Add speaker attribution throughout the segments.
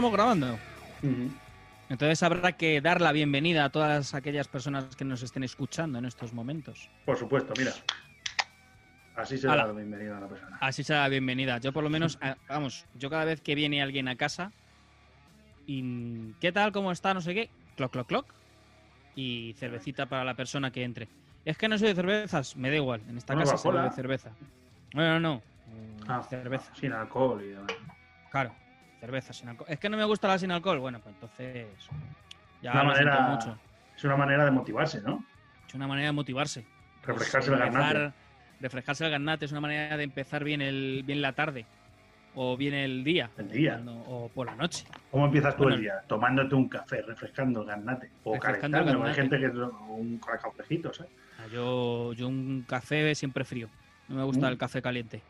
Speaker 1: Estamos grabando. Entonces habrá que dar la bienvenida a todas aquellas personas que nos estén escuchando en estos momentos.
Speaker 2: Por supuesto, mira. Así se da la bienvenida a la persona.
Speaker 1: Así será la bienvenida. Yo por lo menos, a- vamos, yo cada vez que viene alguien a casa y ¿qué tal? ¿Cómo está? No sé qué. Cloc, cloc, cloc. Y cervecita para la persona que entre. Es que no soy de cervezas, me da igual. En esta casa se
Speaker 2: Coca-Cola.
Speaker 1: bebe cerveza. No, no, no.
Speaker 2: Ah,
Speaker 1: cerveza.
Speaker 2: Sin alcohol y demás.
Speaker 1: Claro, cerveza sin alcohol. Es que no me gusta la sin alcohol. Bueno, pues entonces. Ya
Speaker 2: Una
Speaker 1: lo siento
Speaker 2: manera-
Speaker 1: mucho.
Speaker 2: Es una manera de motivarse, ¿no?
Speaker 1: Es una manera de motivarse.
Speaker 2: Refrescarse
Speaker 1: Pues, empezar-
Speaker 2: garganta.
Speaker 1: Refrescarse el garnate es una manera de empezar bien, el, bien la tarde. O bien el día.
Speaker 2: El día.
Speaker 1: cuando- o por la noche.
Speaker 2: ¿Cómo empiezas tú
Speaker 1: Bueno,
Speaker 2: el día? Tomándote un café, refrescando el garnate. O
Speaker 1: el
Speaker 2: calentando. Hay
Speaker 1: garnate.
Speaker 2: gente que es un cafecito, ¿sabes?
Speaker 1: Ah, Yo, yo un café siempre frío. No me gusta
Speaker 2: Mm.
Speaker 1: el café caliente.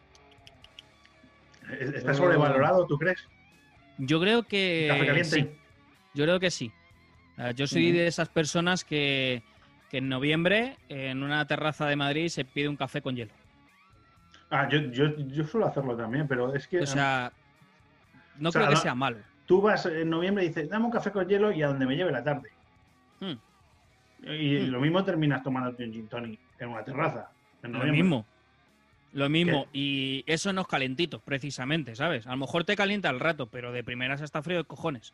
Speaker 2: ¿Está
Speaker 1: Yo-
Speaker 2: sobrevalorado, tú crees?
Speaker 1: Yo creo que.
Speaker 2: ¿Café caliente?
Speaker 1: sí. Yo creo que sí. Ah, Yo soy de esas personas que, que en noviembre, en una terraza de Madrid, se pide un café con hielo.
Speaker 2: Ah, yo, yo, yo suelo hacerlo también, pero es que
Speaker 1: O sea, no
Speaker 2: O sea,
Speaker 1: creo que
Speaker 2: no-
Speaker 1: sea malo.
Speaker 2: tú vas en noviembre y dices, dame un café con hielo y a donde me lleve la tarde.
Speaker 1: Mm.
Speaker 2: Y
Speaker 1: Mm.
Speaker 2: lo mismo terminas tomándote un gin tonic en una terraza. En
Speaker 1: Lo mismo. Lo mismo. Y eso no es calentito, precisamente, ¿sabes? A lo mejor te calienta al rato, pero de primeras está frío de cojones.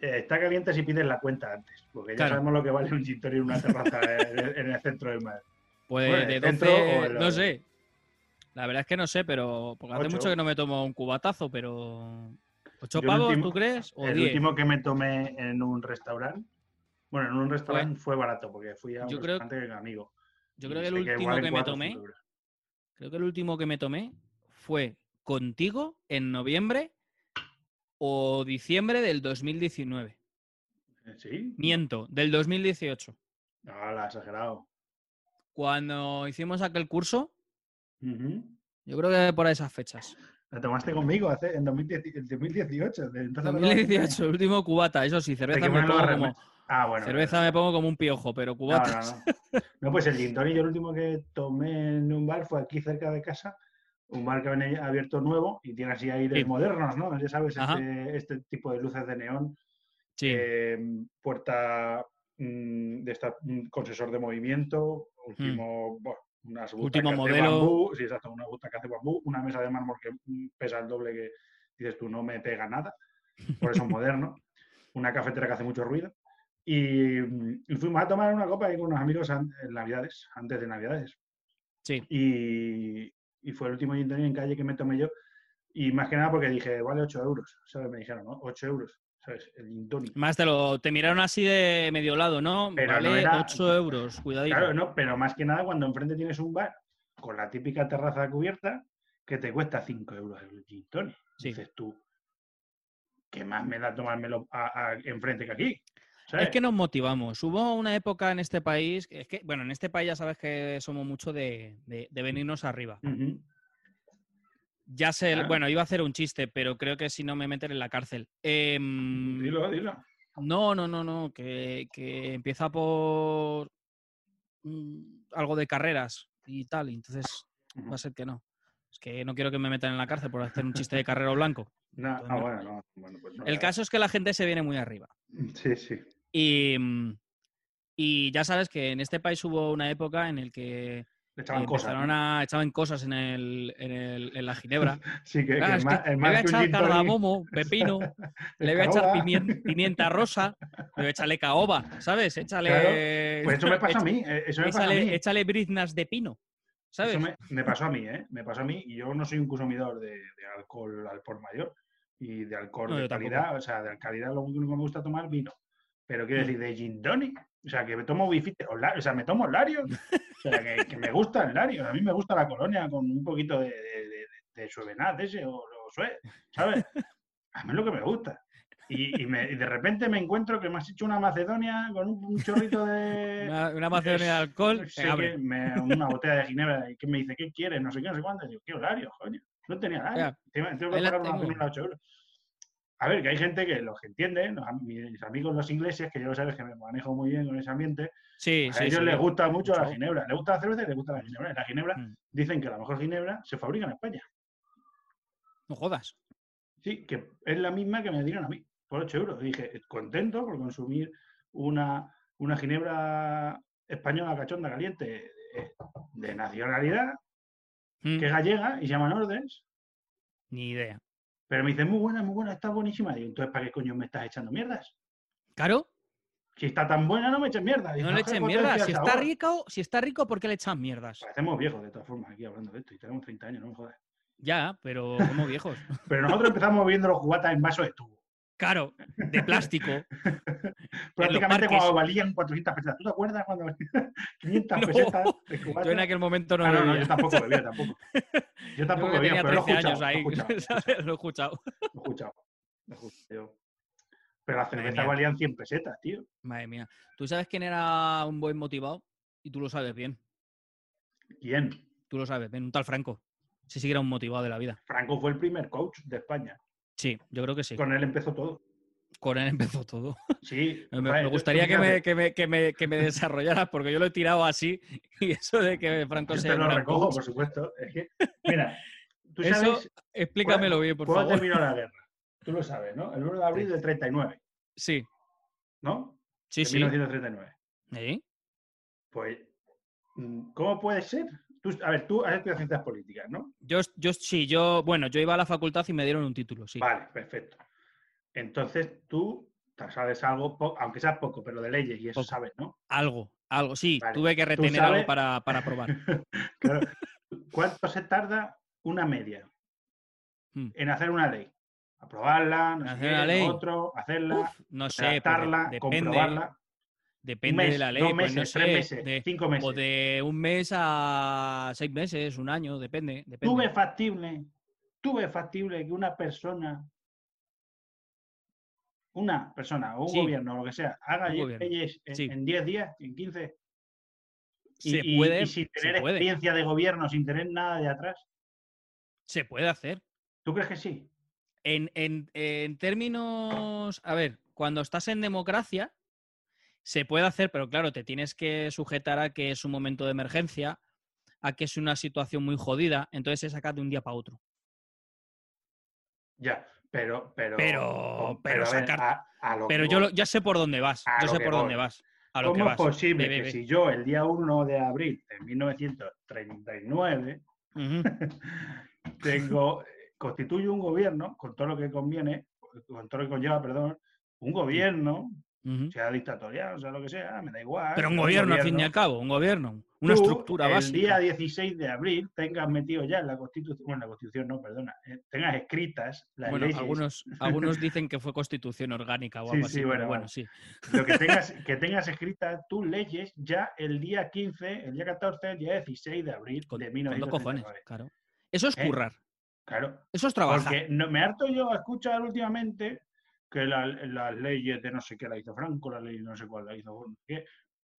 Speaker 2: Eh, está caliente si pides la cuenta antes, porque ya
Speaker 1: Claro.
Speaker 2: sabemos lo que vale un gin en una terraza en, el- en centro de Madrid.
Speaker 1: Pues
Speaker 2: Bueno,
Speaker 1: de
Speaker 2: el
Speaker 1: 12,
Speaker 2: centro o el-
Speaker 1: no sé. La verdad es que no sé, pero porque hace
Speaker 2: Ocho.
Speaker 1: mucho que no me tomo un cubatazo, pero... ¿Ocho pavos,
Speaker 2: último-
Speaker 1: tú crees? ¿O
Speaker 2: el
Speaker 1: diez?
Speaker 2: último que me tomé en un restaurante, bueno, en un restaurante fue barato, porque fui a un
Speaker 1: Yo creo-
Speaker 2: restaurante con amigo.
Speaker 1: Yo creo que el último que me tomé,
Speaker 2: euros.
Speaker 1: Creo que el último que me tomé fue contigo en noviembre o diciembre del 2019.
Speaker 2: Eh, ¿Sí?
Speaker 1: Miento, del 2018.
Speaker 2: Hala, exagerado.
Speaker 1: Cuando hicimos aquel curso, yo creo que por esas fechas.
Speaker 2: La tomaste conmigo hace, en 2010 en 2018. de- entonces no tomaste
Speaker 1: 2018, el último cubata, eso sí, cerveza me pongo como,
Speaker 2: Ah, bueno.
Speaker 1: cerveza me pongo como un piojo, pero
Speaker 2: No,
Speaker 1: cubatas.
Speaker 2: no, no. No, pues el gin tonic, yo el último que tomé en un bar fue aquí cerca de casa, un bar que han abierto nuevo y tiene así aires
Speaker 1: Sí.
Speaker 2: modernos, ¿no? Ya sabes, este, este tipo de luces de neón,
Speaker 1: Sí,
Speaker 2: eh, puerta mm, de esta, mm, con sensor de movimiento, último, bueno, unas.
Speaker 1: Último
Speaker 2: butacas de
Speaker 1: modelo.
Speaker 2: bambú, sí, exacto, una butaca de bambú, una mesa de mármol que mm, pesa el doble que dices tú, no me pega nada, por eso es moderno, una cafetera que hace mucho ruido. Y, mm, y fuimos a tomar una copa ahí con unos amigos en Navidades, antes de Navidades.
Speaker 1: sí.
Speaker 2: Y, y fue el último tonic en calle que me tomé yo. Y más que nada porque dije, vale 8 euros, ¿sabes? Me dijeron, ¿no? 8 euros, ¿sabes? El gin tonic.
Speaker 1: Más te lo te miraron así de medio lado, ¿no?
Speaker 2: Pero no
Speaker 1: vale
Speaker 2: era-
Speaker 1: 8 euros, cuidadito.
Speaker 2: Claro, no, pero más que nada cuando enfrente tienes un bar con la típica terraza cubierta que te cuesta 5 euros el gin tonic.
Speaker 1: Sí.
Speaker 2: Dices tú, ¿qué más me da tomármelo a- a- enfrente que aquí? ¿Sabes?
Speaker 1: Es que nos motivamos. Hubo una época en este país, es que, bueno, en este país ya sabes que somos mucho de, de- de venirnos arriba.
Speaker 2: Ujú.
Speaker 1: Ya sé,
Speaker 2: Ah.
Speaker 1: bueno, iba a hacer un chiste, pero creo que si no me meten en la cárcel. Em,
Speaker 2: Dilo, dilo.
Speaker 1: No, no, no, no, que, que empieza por mm, algo de carreras y tal, y entonces va a ser que no. Es que no quiero que me metan en la cárcel por hacer un chiste de carrero blanco.
Speaker 2: No, ah,
Speaker 1: no.
Speaker 2: bueno, no. Bueno, pues no,
Speaker 1: El caso es que la gente se viene muy arriba.
Speaker 2: Sí, sí.
Speaker 1: Y, mm, y ya sabes que en este país hubo una época en el que
Speaker 2: Le echaban cosas.
Speaker 1: echaban cosas en, el, en, el- en la ginebra.
Speaker 2: Sí, que, que
Speaker 1: que le voy a echar cardamomo, pepino, le voy a echar
Speaker 2: caoba.
Speaker 1: pimien- pimienta rosa, le voy a echarle caoba, ¿sabes? Échale,
Speaker 2: Claro, Pues eso me pasa a mí. eh, Eso me pasa a
Speaker 1: échale,
Speaker 2: mí.
Speaker 1: échale briznas de pino, ¿sabes?
Speaker 2: Eso me, me pasó a mí, ¿eh? Me pasó a mí y yo no soy un consumidor de, de alcohol al por mayor y de alcohol
Speaker 1: No,
Speaker 2: de
Speaker 1: tampoco.
Speaker 2: calidad, o sea, de calidad lo único que me gusta tomar vino. Pero quiero
Speaker 1: Mm.
Speaker 2: decir, de gin tonic, o sea, que me tomo bifite, o, la- o sea, me tomo Larios, o sea, que, que me gusta el Larios. A mí me gusta la colonia con un poquito de, de, de, de suevenaz ese o, o sue, ¿sabes? A mí es lo que me gusta. Y, y me- y de repente me encuentro que me has hecho una Macedonia con un, un chorrito de...
Speaker 1: Una, una macedonia de alcohol.
Speaker 2: que me- una botella de ginebra y que me dice, ¿qué quieres? No sé qué, no sé cuánto. Y digo, ¿qué horario, coño? No tenía nada.
Speaker 1: Ya.
Speaker 2: Tengo que pagar una
Speaker 1: tengo.
Speaker 2: de 8 euros. A ver, que hay gente que los que entiende, los mis amigos los ingleses, que yo lo sabes que me manejo muy bien con ese ambiente,
Speaker 1: Sí,
Speaker 2: a
Speaker 1: sí,
Speaker 2: ellos
Speaker 1: sí.
Speaker 2: les gusta mucho la ginebra. Les gusta la cerveza y les gusta la ginebra. La ginebra
Speaker 1: Mm.
Speaker 2: dicen que la mejor ginebra se fabrica en España.
Speaker 1: No jodas.
Speaker 2: Sí, que es la misma que me dieron a mí, por 8 euros. Y dije, contento por consumir una, una ginebra española cachonda caliente eh, de nacionalidad,
Speaker 1: Mm,
Speaker 2: que es gallega y se llama Nordes.
Speaker 1: Ni idea.
Speaker 2: Pero me dicen, muy buena, muy buena, está buenísima. Digo, entonces, ¿para qué coño me estás echando mierdas?
Speaker 1: Claro,
Speaker 2: Si está tan buena, no me eches mierda.
Speaker 1: no le echen mierda. Si está rico, si está rico, ¿por qué le echan mierdas?
Speaker 2: Parecemos viejos, de todas formas, aquí hablando de esto. Y tenemos 30 años, no me jodas.
Speaker 1: Ya, pero somos viejos.
Speaker 2: Pero nosotros empezamos viendo los cubatas en vasos de tubo.
Speaker 1: Claro, de plástico.
Speaker 2: Prácticamente cuando valían 400 pesetas. ¿Tú te acuerdas cuando valían 500
Speaker 1: No,
Speaker 2: pesetas?
Speaker 1: Yo en aquel momento no
Speaker 2: Ah, no, no, yo tampoco bebía, tampoco. Yo
Speaker 1: Yo
Speaker 2: tampoco
Speaker 1: que
Speaker 2: bebía,
Speaker 1: tenía
Speaker 2: pero lo he
Speaker 1: 13
Speaker 2: escuchado.
Speaker 1: años ahí.
Speaker 2: Lo he escuchado, lo he
Speaker 1: ¿sabes? Lo he escuchado.
Speaker 2: Lo he escuchado. Lo he escuchado. Pero las cervezas valían 100 pesetas, tío.
Speaker 1: Madre mía. ¿Tú sabes quién era un buen motivado? Y tú lo sabes bien.
Speaker 2: ¿Quién?
Speaker 1: Tú lo sabes bien. Un tal Franco. Sí, sí que era un motivado de la vida.
Speaker 2: Franco fue el primer coach de España.
Speaker 1: Sí, yo creo que sí.
Speaker 2: Con él empezó todo.
Speaker 1: Con él empezó todo.
Speaker 2: Sí.
Speaker 1: Me, gustaría que me, que, me, que, me, que me desarrollaras porque yo lo he tirado así y eso de que Franco
Speaker 2: Yo
Speaker 1: sea
Speaker 2: te lo recojo,
Speaker 1: coach,
Speaker 2: por supuesto. Es que, mira, tú
Speaker 1: Eso,
Speaker 2: sabes
Speaker 1: explícamelo bien, por
Speaker 2: cuándo
Speaker 1: favor.
Speaker 2: terminó la guerra. Tú lo sabes, ¿no? El 1 de abril
Speaker 1: Sí.
Speaker 2: del 39,
Speaker 1: Sí,
Speaker 2: ¿no?
Speaker 1: sí,
Speaker 2: de
Speaker 1: sí.
Speaker 2: 1939.
Speaker 1: ¿Sí?
Speaker 2: Pues, mm, ¿cómo puede ser? Tú, a ver, tú has estudiado ciencias políticas, ¿no?
Speaker 1: Yo, yo sí, yo, bueno, yo iba a la facultad y me dieron un título, sí.
Speaker 2: Vale, perfecto. Entonces tú sabes algo, aunque sea poco, pero de leyes y eso
Speaker 1: Poco.
Speaker 2: sabes, ¿no?
Speaker 1: Algo, algo, sí.
Speaker 2: Vale,
Speaker 1: Tuve que retener algo para, para probar.
Speaker 2: Claro. ¿Cuánto se tarda una media
Speaker 1: Mm.
Speaker 2: en hacer una ley? Aprobarla, no sé
Speaker 1: Hacer una
Speaker 2: lo
Speaker 1: ley.
Speaker 2: otro, hacerla,
Speaker 1: Uf, no sé, depende,
Speaker 2: comprobarla.
Speaker 1: Depende
Speaker 2: mes,
Speaker 1: de la ley.
Speaker 2: dos
Speaker 1: pues no sé,
Speaker 2: tres meses,
Speaker 1: de-
Speaker 2: cinco meses.
Speaker 1: o de un mes a seis meses, un año, depende.
Speaker 2: ¿Tú
Speaker 1: depende.
Speaker 2: ves factible, tú ves factible que una persona, una persona o un
Speaker 1: Sí.
Speaker 2: gobierno o lo que sea, haga leyes en,
Speaker 1: sí.
Speaker 2: en 10 días, en 15? Y,
Speaker 1: se puede,
Speaker 2: y sin
Speaker 1: se
Speaker 2: tener
Speaker 1: puede,
Speaker 2: experiencia de gobierno, sin tener nada de atrás.
Speaker 1: se puede hacer.
Speaker 2: ¿Tú crees que sí?
Speaker 1: En, en- en términos, a ver, cuando estás en democracia, se puede hacer, pero claro, te tienes que sujetar a que es un momento de emergencia, a que es una situación muy jodida, entonces se saca de un día para otro.
Speaker 2: Ya, pero... Pero,
Speaker 1: Pero- pero sacar-
Speaker 2: a- a lo
Speaker 1: Pero
Speaker 2: que
Speaker 1: yo
Speaker 2: voy.
Speaker 1: ya sé por dónde vas,
Speaker 2: A
Speaker 1: yo sé
Speaker 2: que
Speaker 1: por dónde vas, a lo que
Speaker 2: ¿Cómo es
Speaker 1: vas.
Speaker 2: posible que si yo el día 1 de abril de 1939
Speaker 1: Ujú,
Speaker 2: tengo, constituyo un gobierno con todo lo que conviene, con todo lo que conlleva, perdón, un gobierno, sea dictatorial, sea lo que sea, me da igual.
Speaker 1: Pero un gobierno, al fin y al cabo, un gobierno, una
Speaker 2: tú,
Speaker 1: estructura
Speaker 2: el
Speaker 1: básica.
Speaker 2: día 16 de abril tengas metido ya en la Constitución, bueno, en la Constitución no, perdona, eh, tengas escritas las
Speaker 1: Bueno,
Speaker 2: leyes,
Speaker 1: algunos, algunos dicen que fue constitución orgánica o
Speaker 2: Sí,
Speaker 1: algo
Speaker 2: sí,
Speaker 1: así,
Speaker 2: bueno,
Speaker 1: pero bueno,
Speaker 2: bueno.
Speaker 1: sí.
Speaker 2: lo que tengas, que tengas escritas tus leyes ya el día 15, el día 14, el día 16 de abril
Speaker 1: Con,
Speaker 2: de
Speaker 1: con dos
Speaker 2: 1939.
Speaker 1: cojones, claro. Eso es
Speaker 2: ¿Eh?
Speaker 1: currar,
Speaker 2: Claro,
Speaker 1: eso es trabajar.
Speaker 2: Porque no, me harto yo a escuchar últimamente que la- las leyes de no sé qué la hizo Franco, la ley de no sé cuál la hizo qué.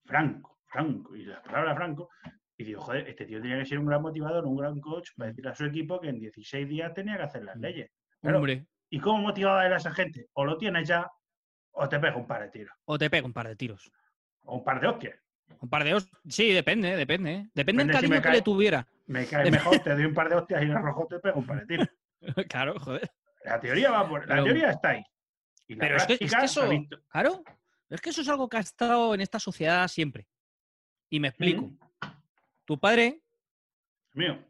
Speaker 2: Franco, Franco, y la palabra Franco. Y digo, joder, este tío tenía que ser un gran motivador, un gran coach para decir a su equipo que en 16 días tenía que hacer las
Speaker 1: Mm.
Speaker 2: leyes. Claro,
Speaker 1: Hombre,
Speaker 2: ¿Y cómo motivaba él a esa gente? O lo tienes ya, o te pega un par de tiros.
Speaker 1: o te pega un par de tiros.
Speaker 2: O un par de hostias.
Speaker 1: Un par de os... Sí, depende, depende. ¿eh? Depende del
Speaker 2: Depende si
Speaker 1: cariño
Speaker 2: me
Speaker 1: que le tuviera.
Speaker 2: Me cae mejor, te doy un par de hostias y en el rojo te pego un par de tiros.
Speaker 1: claro, joder.
Speaker 2: La teoría va por. La
Speaker 1: Pero-
Speaker 2: teoría está ahí. Y la
Speaker 1: Pero es que, es eso,
Speaker 2: visto.
Speaker 1: claro, es que eso es algo que ha estado en esta sociedad siempre. Y me explico.
Speaker 2: Mm,
Speaker 1: Tu padre,
Speaker 2: Mío.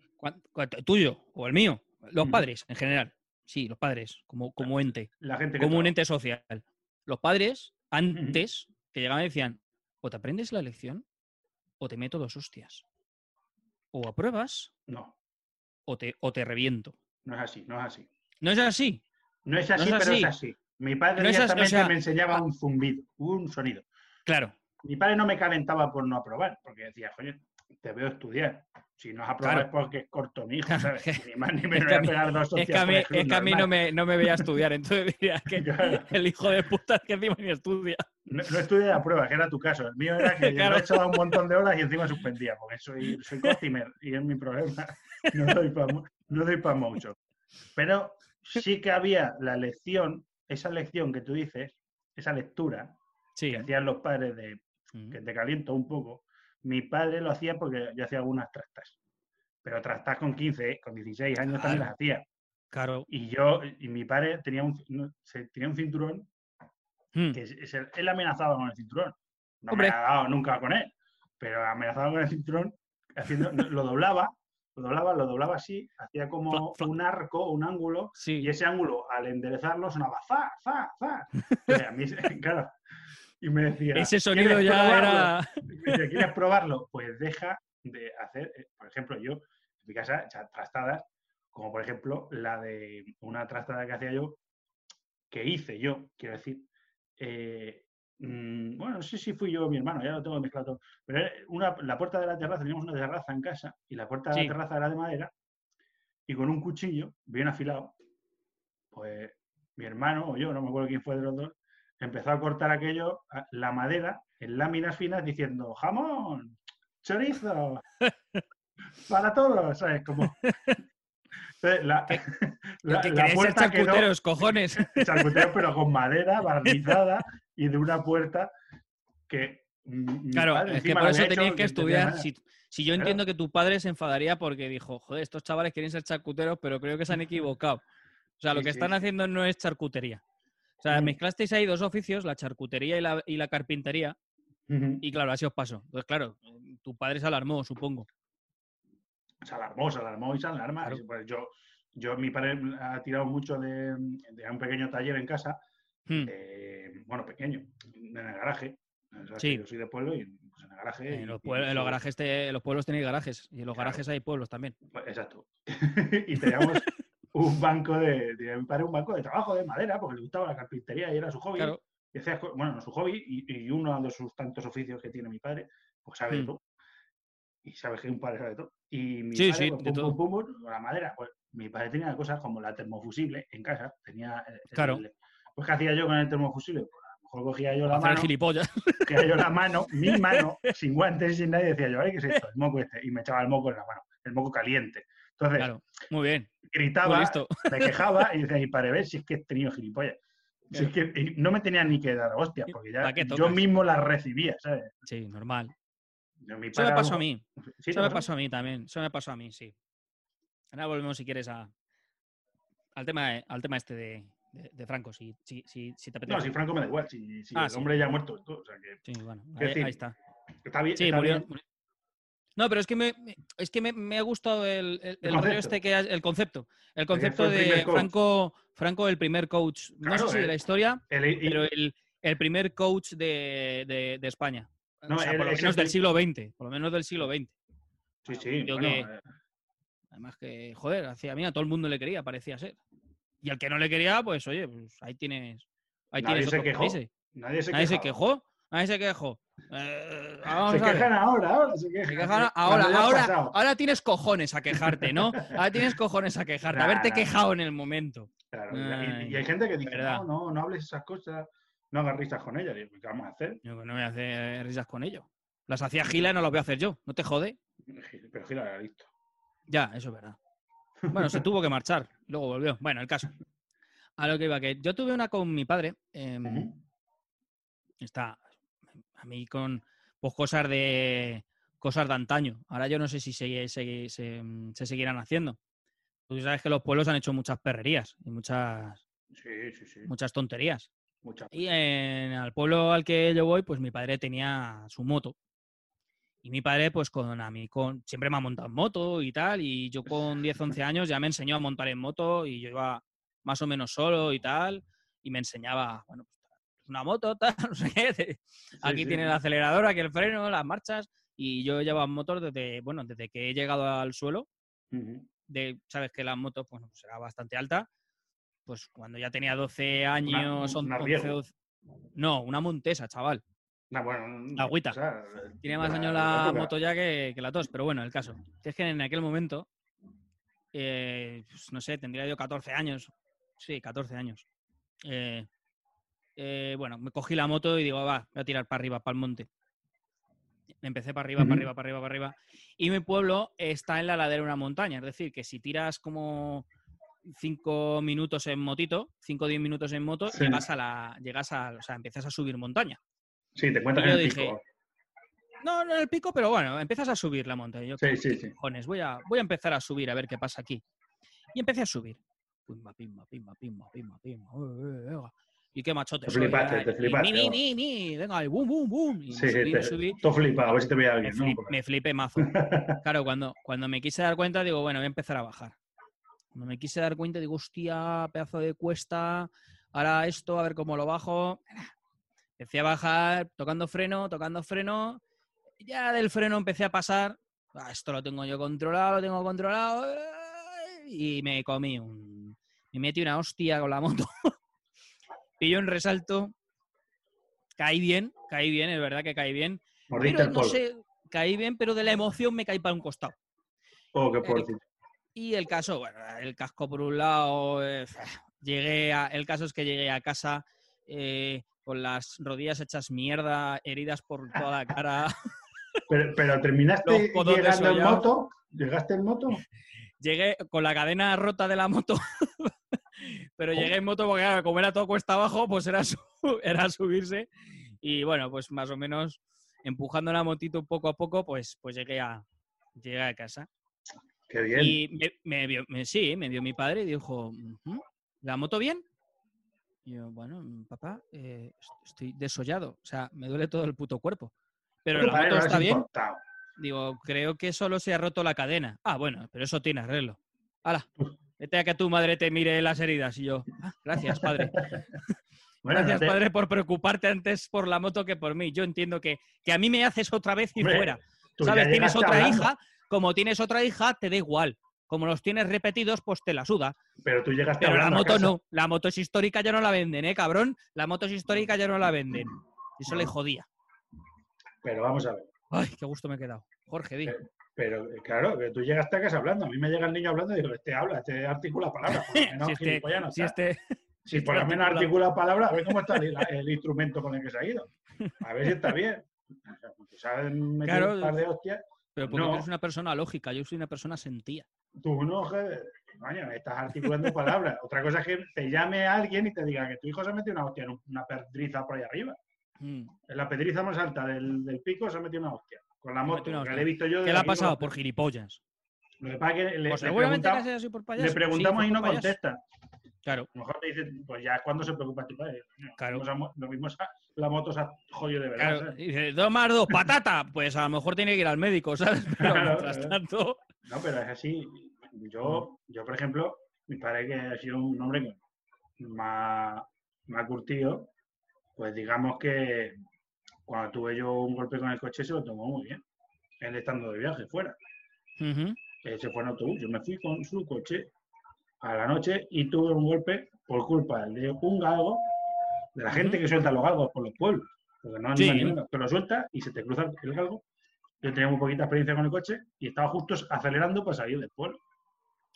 Speaker 1: tuyo o el mío, los padres en general, sí, los padres, como, como ente,
Speaker 2: La gente
Speaker 1: como un ente social. Los padres, antes, que llegaban y decían, o te aprendes la lección, o te meto dos hostias. O apruebas,
Speaker 2: No.
Speaker 1: o te, o te reviento.
Speaker 2: no es así, no es así.
Speaker 1: ¿No es así?
Speaker 2: No es así,
Speaker 1: No es
Speaker 2: pero
Speaker 1: así.
Speaker 2: es así. Mi padre
Speaker 1: No es o sea,
Speaker 2: me enseñaba
Speaker 1: ah.
Speaker 2: un zumbido, un sonido.
Speaker 1: Claro.
Speaker 2: Mi padre no me calentaba por no aprobar, porque decía, coño, te veo estudiar. Si no has aprobado
Speaker 1: Claro.
Speaker 2: es porque es corto mi hijo, ¿sabes?
Speaker 1: es que-
Speaker 2: Ni más ni
Speaker 1: es
Speaker 2: menos
Speaker 1: que
Speaker 2: voy
Speaker 1: a mí-
Speaker 2: pegar dos
Speaker 1: Es que a mí, es que a mí no, me, no me veía estudiar, entonces diría que
Speaker 2: Claro.
Speaker 1: el hijo de puta es que encima ni estudia.
Speaker 2: No, no estudié la prueba, que era tu caso. El mío era que
Speaker 1: Claro.
Speaker 2: yo he echado un montón de horas y encima suspendía, porque soy, soy costimer y es mi problema. No doy para no doy pa mucho. Pero sí que había la lección, esa lección que tú dices, esa lectura
Speaker 1: Sí.
Speaker 2: que hacían los padres de que te caliento un poco. Mi padre lo hacía porque yo hacía algunas trastas. Pero trastas con 15, con 16 años también las hacía.
Speaker 1: Claro.
Speaker 2: Y yo, y mi padre tenía un, no, se- tenía un cinturón
Speaker 1: Mm.
Speaker 2: que él amenazaba con el cinturón. No
Speaker 1: Hombre.
Speaker 2: me ha dado nunca con él, pero amenazaba con el cinturón, haciendo, lo doblaba, lo doblaba, lo doblaba así, hacía como
Speaker 1: Fla- fla-
Speaker 2: un arco, un ángulo,
Speaker 1: Sí.
Speaker 2: y ese ángulo, al enderezarlo, sonaba fa, fa, fa. O sea, a mí, claro. Y me decía.
Speaker 1: Ese sonido
Speaker 2: "¿Quieres
Speaker 1: ya
Speaker 2: probarlo?".
Speaker 1: era.
Speaker 2: Y me decía, ¿quieres probarlo? Pues deja de hacer, eh, por ejemplo, yo en mi casa trastadas, como por ejemplo la de una trastada que hacía yo, que hice yo, quiero decir. eh, mm, bueno, no sé si fui yo o mi hermano, ya lo tengo mezclado todo. Pero una, la puerta de la terraza, teníamos una terraza en casa y la puerta de
Speaker 1: Sí.
Speaker 2: la terraza era de madera y con un cuchillo bien afilado, pues mi hermano o yo, no me acuerdo quién fue de los dos, empezó a cortar aquello, la madera, en láminas finas diciendo jamón, chorizo, para todos, ¿sabes? Como... La, la-
Speaker 1: que
Speaker 2: la puerta quedó
Speaker 1: charcuteros, cojones.
Speaker 2: charcutero, pero con madera barnizada y de una puerta que
Speaker 1: Claro, es que por eso tenías que estudiar. Si, si yo
Speaker 2: Claro.
Speaker 1: entiendo que tu padre se enfadaría porque dijo, joder, estos chavales quieren ser charcuteros, pero creo que se han equivocado. O sea, lo que
Speaker 2: sí,
Speaker 1: están haciendo no es charcutería. O sea,
Speaker 2: Mm.
Speaker 1: mezclasteis ahí dos oficios, la charcutería y la, y la carpintería, y claro, así os pasó. Entonces, claro, tu padre se alarmó, supongo.
Speaker 2: Se alarmó, se alarmó y se alarma.
Speaker 1: Claro.
Speaker 2: Y, pues, yo, yo, mi padre ha tirado mucho de, de un pequeño taller en casa,
Speaker 1: Hmm.
Speaker 2: eh, bueno, pequeño, en el garaje. O sea, que
Speaker 1: Sí.
Speaker 2: Yo soy de pueblo y pues, en el garaje.
Speaker 1: En
Speaker 2: y-
Speaker 1: los,
Speaker 2: y
Speaker 1: pueblos, en los
Speaker 2: eso-
Speaker 1: garajes te- los pueblos tenéis garajes, y en los
Speaker 2: Claro.
Speaker 1: garajes hay pueblos también.
Speaker 2: Pues, Exacto. y teníamos un banco de, de mi padre, un banco de trabajo de madera, porque le gustaba la carpintería y era su hobby.
Speaker 1: Claro,
Speaker 2: Y hacía bueno, no su hobby y, y uno de sus tantos oficios que tiene mi padre, pues sabe
Speaker 1: Mm.
Speaker 2: todo. Y sabes que un padre sabe de todo. Y mi
Speaker 1: Sí,
Speaker 2: padre,
Speaker 1: sí,
Speaker 2: pues,
Speaker 1: de
Speaker 2: pum,
Speaker 1: todo.
Speaker 2: pum, pum, con la madera, pues mi padre tenía cosas como la termofusible en casa. Tenía el-
Speaker 1: Claro.
Speaker 2: el- pues ¿qué hacía yo con el termofusible? Pues a lo mejor cogía yo la
Speaker 1: hacer
Speaker 2: mano,
Speaker 1: gilipollas.
Speaker 2: cogía yo la mano, mi mano, sin guantes, sin nada, y decía yo, ay, ¿qué es esto? El moco este. Y me echaba el moco en la mano, el moco caliente. Entonces,
Speaker 1: Claro, muy bien, muy
Speaker 2: gritaba,
Speaker 1: listo.
Speaker 2: me quejaba y decía, y para ver si es que he tenido gilipollas. Si es que no me tenía ni que dar hostias, porque ya
Speaker 1: ¿Pa' qué
Speaker 2: yo mismo las recibía, ¿sabes?
Speaker 1: Sí, normal.
Speaker 2: Yo, mi
Speaker 1: Eso me pasó a mí.
Speaker 2: Sí,
Speaker 1: Eso
Speaker 2: ¿te
Speaker 1: me pasó a mí también. Eso me pasó a mí, sí. Ahora volvemos, si quieres, a, al, tema, de- al tema este de, de- de Franco, si, si, si, si te apetece.
Speaker 2: No, si Franco me da igual, si, si
Speaker 1: Ah,
Speaker 2: el
Speaker 1: sí.
Speaker 2: hombre ya ha muerto. todo, o sea, que
Speaker 1: Sí, bueno, ahí,
Speaker 2: decir,
Speaker 1: ahí está.
Speaker 2: está bien.
Speaker 1: Sí,
Speaker 2: está
Speaker 1: murió.
Speaker 2: bien.
Speaker 1: murió. No, pero es que me, es que me, me ha gustado el, el, el este que el concepto. El concepto de. Franco, Franco, el primer coach, no sé si de la historia, pero el, el primer coach de, de- de España.
Speaker 2: No,
Speaker 1: o sea,
Speaker 2: él
Speaker 1: por lo menos del siglo XX. Por lo menos del siglo XX.
Speaker 2: sí, sí,
Speaker 1: yo
Speaker 2: bueno,
Speaker 1: que-
Speaker 2: eh,
Speaker 1: Además que, joder, hacía mí a todo el mundo le quería, parecía ser. Y al que no le quería, pues oye, pues ahí tienes. Ahí
Speaker 2: Nadie
Speaker 1: tienes
Speaker 2: se quejó. nadie se
Speaker 1: Nadie se quejó. Nadie se quejó. Eh, vamos
Speaker 2: Se
Speaker 1: a ver.
Speaker 2: quejan ahora, ahora se
Speaker 1: Se
Speaker 2: quejan.
Speaker 1: quejan
Speaker 2: Cuando
Speaker 1: ahora, ahora, tienes cojones a quejarte, ¿no? Ahora tienes cojones a quejarte,
Speaker 2: Nah,
Speaker 1: haberte
Speaker 2: nah.
Speaker 1: quejado en el momento.
Speaker 2: Claro, y- y, y
Speaker 1: Ay,
Speaker 2: hay gente que dice, no, no, no hables esas cosas, no hagas risas con ellas. Digo, ¿qué vamos a hacer?
Speaker 1: Yo no voy a hacer risas con ello. Las hacía Gila y no las voy a hacer yo. ¿No te jode?
Speaker 2: Pero gira era listo.
Speaker 1: Ya, eso es verdad. Bueno, se tuvo que marchar, luego volvió. Bueno, el caso. A lo que iba, que yo tuve una con mi padre. em, está a mí con pues cosas de cosas de antaño. Ahora yo no sé si se, se- se- se seguirán haciendo. Tú sabes que los pueblos han hecho muchas perrerías y muchas,
Speaker 2: Sí, sí, sí.
Speaker 1: muchas tonterías.
Speaker 2: Mucha.
Speaker 1: Y en al pueblo al que yo voy, pues mi padre tenía su moto. Y mi padre, pues con a mí, con, siempre me ha montado en moto y tal. Y yo con 10, 11 años ya me enseñó a montar en moto y yo iba más o menos solo y tal. Y me enseñaba, bueno, pues una moto, tal, no sé qué. Aquí
Speaker 2: sí,
Speaker 1: tiene
Speaker 2: sí.
Speaker 1: el acelerador, aquí el freno, las marchas. Y yo llevaba motor desde, bueno, desde que he llegado al suelo. De, sabes que la moto pues, pues, era bastante alta, pues cuando ya tenía 12 años,
Speaker 2: una
Speaker 1: 11,
Speaker 2: Riego.
Speaker 1: 12 no, una Montesa, chaval.
Speaker 2: No, bueno,
Speaker 1: Agüita.
Speaker 2: o sea,
Speaker 1: Tiene más años la moto ya que, que la tos, pero bueno, el caso. Es que en aquel momento, eh, pues, no sé, tendría yo 14 años. Sí, 14 años. Eh, eh, bueno, me cogí la moto y digo, va, voy a tirar para arriba, para el monte. Empecé para arriba, para arriba, para arriba, para arriba. Y mi pueblo está en la ladera de una montaña. Es decir, que si tiras como 5 minutos en motito, 5 o 10 minutos en moto,
Speaker 2: Sí.
Speaker 1: llegas a la. Llegas a. O sea, empiezas a subir montaña.
Speaker 2: Sí, te encuentras en el
Speaker 1: dije,
Speaker 2: pico.
Speaker 1: No, no en el pico, pero bueno, empiezas a subir la montaña. Yo,
Speaker 2: Sí, sí, sí.
Speaker 1: cojones, voy a, voy a empezar a subir a ver qué pasa aquí. Y empecé a subir. Pimba, pimba, pimba, pimba, pimba, pimba. eh, eh, venga. Y qué machote.
Speaker 2: Te
Speaker 1: soy,
Speaker 2: flipaste,
Speaker 1: eh,
Speaker 2: te flipaste,
Speaker 1: Ni, ni, ni, ni, venga, y boom, boom, boom. Y
Speaker 2: Sí,
Speaker 1: me subí,
Speaker 2: te,
Speaker 1: me subí.
Speaker 2: todo flipado, a ver si te veía
Speaker 1: Me,
Speaker 2: alguien, ¿no?
Speaker 1: flip- me flipé mazo. Claro, cuando, cuando me quise dar cuenta, digo, bueno, voy a empezar a bajar. Cuando me quise dar cuenta, digo, hostia, pedazo de cuesta, ahora esto, a ver cómo lo bajo. Empecé a bajar, tocando freno, tocando freno. Ya del freno empecé a pasar. "Ah, esto lo tengo yo controlado, lo tengo controlado. eh", Y me comí un. Me metí una hostia con la moto. Pilló un resalto. Caí bien, caí bien, es verdad que caí bien. Pero no sé, caí bien, pero de la emoción me caí para un costado.
Speaker 2: Oh, qué.
Speaker 1: Y el caso, bueno, el casco por un lado, eh, llegué a, el caso es que llegué a casa eh, con las rodillas hechas mierda, heridas por toda la cara.
Speaker 2: Pero, pero terminaste llegando en moto. ¿Llegaste en moto?
Speaker 1: Llegué con la cadena rota de la moto, pero llegué en moto porque claro, como era todo cuesta abajo, pues era, su- era subirse. Y bueno, pues más o menos empujando la motito poco a poco, pues, pues llegué, a, llegué a casa.
Speaker 2: Qué bien.
Speaker 1: Y me, me vio, me- sí, me vio mi padre y dijo, "Ujú, ¿la moto bien? Y yo, bueno, mm, papá, eh, est- estoy desollado, o sea, me duele todo el puto cuerpo. Pero
Speaker 2: Tu
Speaker 1: la moto
Speaker 2: has
Speaker 1: está bien.
Speaker 2: importado.
Speaker 1: Digo, creo que solo se ha roto la cadena. Ah, bueno, pero eso tiene arreglo. Hala, vete a que tu madre te mire las heridas. Y yo, "Ah, gracias, padre.
Speaker 2: Bueno,
Speaker 1: Gracias,
Speaker 2: no te-
Speaker 1: padre, por preocuparte antes por la moto que por mí. Yo entiendo que, que a mí me haces otra vez y
Speaker 2: Hombre,
Speaker 1: fuera. ¿Sabes? Tienes otra
Speaker 2: hablando,
Speaker 1: hija, como tienes otra hija, te da igual. Como los tienes repetidos, pues te la suda.
Speaker 2: Pero tú llegaste
Speaker 1: Pero la
Speaker 2: hablando a
Speaker 1: moto
Speaker 2: casa.
Speaker 1: no. La moto es histórica, ya no la venden, ¿eh, cabrón? La moto es histórica, ya no la venden. Eso le jodía.
Speaker 2: Pero vamos a ver.
Speaker 1: Ay, qué gusto me he quedado. Jorge, di.
Speaker 2: Pero eh, claro, tú llegaste a casa hablando. A mí me llega el niño hablando y digo, este habla, este articula palabras.
Speaker 1: Si este,
Speaker 2: no
Speaker 1: si este-
Speaker 2: Si por lo
Speaker 1: este
Speaker 2: menos
Speaker 1: articula-
Speaker 2: palabras, a ver cómo está el, el instrumento con el que se ha ido. A ver si está bien. O sea, porque sabes meter
Speaker 1: Claro.
Speaker 2: un par de hostias.
Speaker 1: Pero porque
Speaker 2: No.
Speaker 1: eres una persona lógica, yo soy una persona sentía.
Speaker 2: Tú no, coño, estás articulando palabras. Otra cosa es que te llame alguien y te diga que tu hijo se ha metido una hostia en un- una pedriza por ahí arriba.
Speaker 1: Mm.
Speaker 2: En la pedriza más alta del, del pico se ha metido una hostia. Con la moto, que le he visto yo.
Speaker 1: ¿Qué le ha pasado? Por gilipollas.
Speaker 2: Lo que pasa es que le,
Speaker 1: Pues
Speaker 2: le
Speaker 1: seguramente
Speaker 2: preguntamos,
Speaker 1: así por payaso.
Speaker 2: le preguntamos y no
Speaker 1: payaso.
Speaker 2: contestan.
Speaker 1: Claro,
Speaker 2: A lo mejor te dicen, pues ya es cuando se preocupa tu padre.
Speaker 1: Claro.
Speaker 2: Lo mismo, ha- la moto se ha jodido de verdad.
Speaker 1: claro. dice, dos más dos, patata. Pues a lo mejor tiene que ir al médico, ¿sabes? Pero
Speaker 2: Claro,
Speaker 1: mientras
Speaker 2: claro.
Speaker 1: tanto.
Speaker 2: No, pero es así. Yo, yo, por ejemplo, mi padre que ha sido un hombre que me ha, me ha curtido, pues digamos que cuando tuve yo un golpe con el coche se lo tomó muy bien. Él estando de viaje fuera.
Speaker 1: Ujú.
Speaker 2: Él se fue en autobús. Yo me fui con su coche a la noche y tuve un golpe por culpa de un galgo, de la gente que suelta los galgos por los pueblos. Porque no
Speaker 1: Sí.
Speaker 2: anima ni nada, pero lo suelta y se te cruza el galgo. Yo tenía muy poquita experiencia con el coche y estaba justo acelerando para salir del pueblo.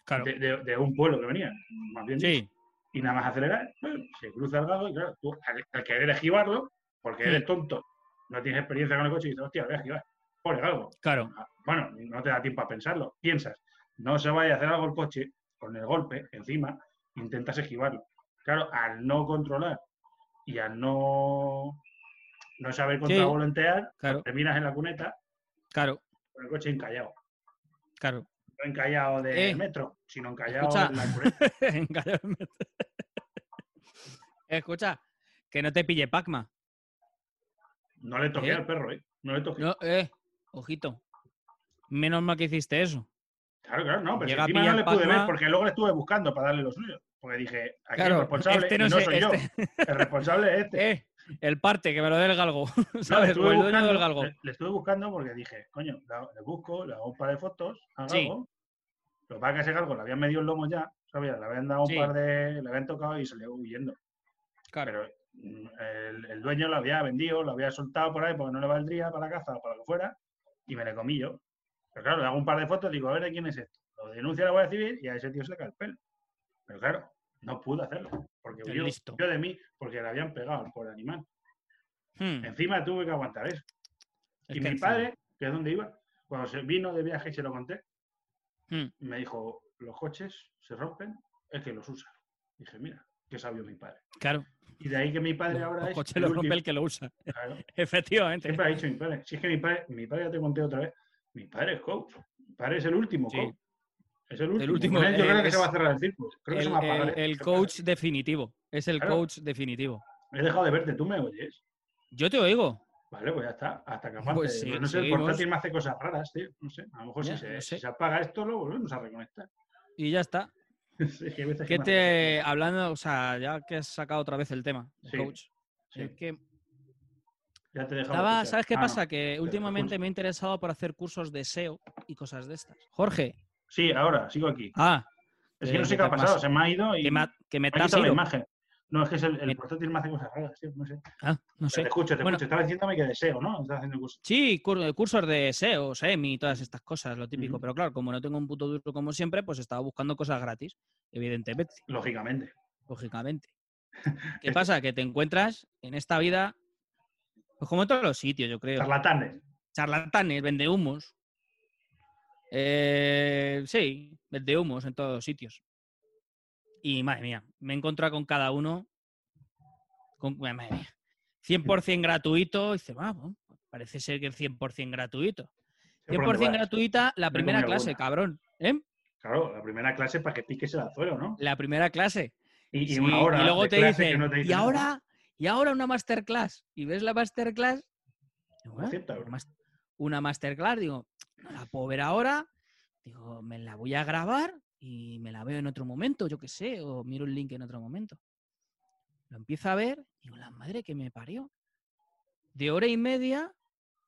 Speaker 1: Claro.
Speaker 2: De, de- de un pueblo que venía, más bien.
Speaker 1: Sí,
Speaker 2: Y nada más acelerar, ¡pum! se cruza el galgo y claro, tú al, al querer esquivarlo, porque
Speaker 1: Hmm.
Speaker 2: eres tonto, no tienes experiencia con el coche y dices, hostia, voy a esquivar. Pobre galgo.
Speaker 1: claro.
Speaker 2: Ah, Bueno, no te da tiempo a pensarlo. Piensas, no se vaya a hacer algo el coche, con el golpe encima, intentas esquivarlo. Claro, al no controlar y al no, no saber
Speaker 1: Sí.
Speaker 2: contravolentear,
Speaker 1: Claro,
Speaker 2: terminas en la cuneta
Speaker 1: claro,
Speaker 2: con el coche encallado.
Speaker 1: claro.
Speaker 2: No encallado de
Speaker 1: Eh,
Speaker 2: metro, sino encallado
Speaker 1: escucha.
Speaker 2: en la cuneta.
Speaker 1: Encallarme. Escucha, que no te pille Pacma.
Speaker 2: No le toqué
Speaker 1: ¿Eh?
Speaker 2: al perro, ¿eh? No le toqué.
Speaker 1: No, eh, ojito. Menos mal que hiciste eso.
Speaker 2: Claro, claro, no, pero
Speaker 1: Llega
Speaker 2: encima no le pude ver porque luego le estuve buscando para darle lo suyo. Porque dije, aquí el
Speaker 1: Claro,
Speaker 2: responsable
Speaker 1: este
Speaker 2: y
Speaker 1: no,
Speaker 2: no
Speaker 1: sé,
Speaker 2: soy yo.
Speaker 1: este-
Speaker 2: El responsable es este.
Speaker 1: eh, el parte, que me lo dé el galgo.
Speaker 2: No,
Speaker 1: ¿Sabes?
Speaker 2: estuve
Speaker 1: o el dueño
Speaker 2: buscando-
Speaker 1: del galgo.
Speaker 2: Le, le estuve buscando porque dije, coño, la- le busco, le hago un par de fotos, al
Speaker 1: Sí.
Speaker 2: galgo, Lo que pasa es que ese galgo le habían medido el lomo ya, ¿sabías? Le habían dado un
Speaker 1: Sí.
Speaker 2: par de. Le habían tocado y salió huyendo.
Speaker 1: Claro.
Speaker 2: Pero mm, el, el dueño lo había vendido, lo había soltado por ahí porque no le valdría para la caza o para lo que fuera, y me le comí yo. Pero claro, le hago un par de fotos y digo, a ver de quién es esto. Lo denuncia la Guardia Civil y a ese tío se le cae el pelo. Pero claro, no pude hacerlo. Porque huyó,
Speaker 1: listo.
Speaker 2: huyó de mí, porque le habían pegado por animal.
Speaker 1: Hmm,
Speaker 2: Encima tuve que aguantar eso.
Speaker 1: es
Speaker 2: y
Speaker 1: que
Speaker 2: mi
Speaker 1: encima-
Speaker 2: padre, que es donde iba, cuando se vino de viaje y se lo conté,
Speaker 1: Hmm,
Speaker 2: me dijo, los coches se rompen, el que los usa. Dije, mira, qué sabio mi padre.
Speaker 1: Claro.
Speaker 2: Y de ahí que mi padre ahora
Speaker 1: Los
Speaker 2: es
Speaker 1: coches
Speaker 2: el
Speaker 1: los rompe el que lo usa.
Speaker 2: Claro.
Speaker 1: Efectivamente.
Speaker 2: Siempre ha dicho mi padre. Si es que mi padre, mi padre ya te conté otra vez, mi padre es coach. Mi padre es el último
Speaker 1: Sí.
Speaker 2: coach. Es el último.
Speaker 1: último,
Speaker 2: Con él yo creo que se va a cerrar el círculo. Creo que
Speaker 1: El,
Speaker 2: se va a pagar.
Speaker 1: el- el coach definitivo. Es el
Speaker 2: Claro.
Speaker 1: coach definitivo.
Speaker 2: He dejado de verte, tú me oyes.
Speaker 1: Yo te oigo.
Speaker 2: Vale, pues ya está. Hasta.
Speaker 1: Pues
Speaker 2: de-
Speaker 1: sí,
Speaker 2: pues no sé, el
Speaker 1: seguimos.
Speaker 2: portátil me hace cosas raras, tío. No sé. A lo mejor
Speaker 1: Ya,
Speaker 2: si, se,
Speaker 1: no sé.
Speaker 2: si se apaga esto, lo volvemos a reconectar.
Speaker 1: Y ya está.
Speaker 2: Sí, que veces que
Speaker 1: ¿Qué te. Hablando, o sea, ya que has sacado otra vez el tema, el
Speaker 2: Sí,
Speaker 1: coach. Es que
Speaker 2: ya te
Speaker 1: estaba-
Speaker 2: escuchar.
Speaker 1: ¿Sabes qué
Speaker 2: Ah, no.
Speaker 1: pasa? Que últimamente me he interesado por hacer cursos de SEO y cosas de estas. Jorge.
Speaker 2: Sí, ahora, sigo aquí.
Speaker 1: Ah,
Speaker 2: Es que
Speaker 1: eh,
Speaker 2: no sé qué ha pasado, se me ha ido y
Speaker 1: que me, que me
Speaker 2: ha la imagen. No, es que es el, el
Speaker 1: Me-
Speaker 2: portátil me hace cosas raras, tío. No sé.
Speaker 1: Ah, no sé.
Speaker 2: Te escucho, te
Speaker 1: Bueno.
Speaker 2: escucho. Estaba diciéndome que deseo, ¿no? Estás haciendo curso.
Speaker 1: Sí, cur- cursos de SEO, SEMI y todas estas cosas, lo típico. Pero claro, como no tengo un puto duro como siempre, pues estaba buscando cosas gratis, evidentemente,
Speaker 2: Lógicamente.
Speaker 1: lógicamente. ¿Qué pasa? Que te encuentras en esta vida, pues como en todos los sitios, yo creo.
Speaker 2: Charlatanes.
Speaker 1: Charlatanes, vendehumos. Eh, sí, vendehumos en todos los sitios. Y madre mía, me he encontrado con cada uno. Con, madre mía, 100% gratuito. Y dice, vamos, parece ser que el 100% gratuito.
Speaker 2: Sé por dónde
Speaker 1: 100%
Speaker 2: vas.
Speaker 1: gratuita la
Speaker 2: Me
Speaker 1: primera clase, cabrón. ¿eh?
Speaker 2: Claro, la primera clase para que piques el anzuelo, ¿no?
Speaker 1: La primera clase.
Speaker 2: Y, y
Speaker 1: Sí,
Speaker 2: una hora.
Speaker 1: y luego te dicen,
Speaker 2: no te
Speaker 1: y ahora, y ahora una masterclass. Y ves la masterclass. digo, "Ah,
Speaker 2: 200
Speaker 1: una masterclass, digo, no la puedo ver ahora. Digo, me la voy a grabar y me la veo en otro momento, yo qué sé, o miro el link en otro momento. Lo empiezo a ver, y digo, la madre que me parió. De hora y media,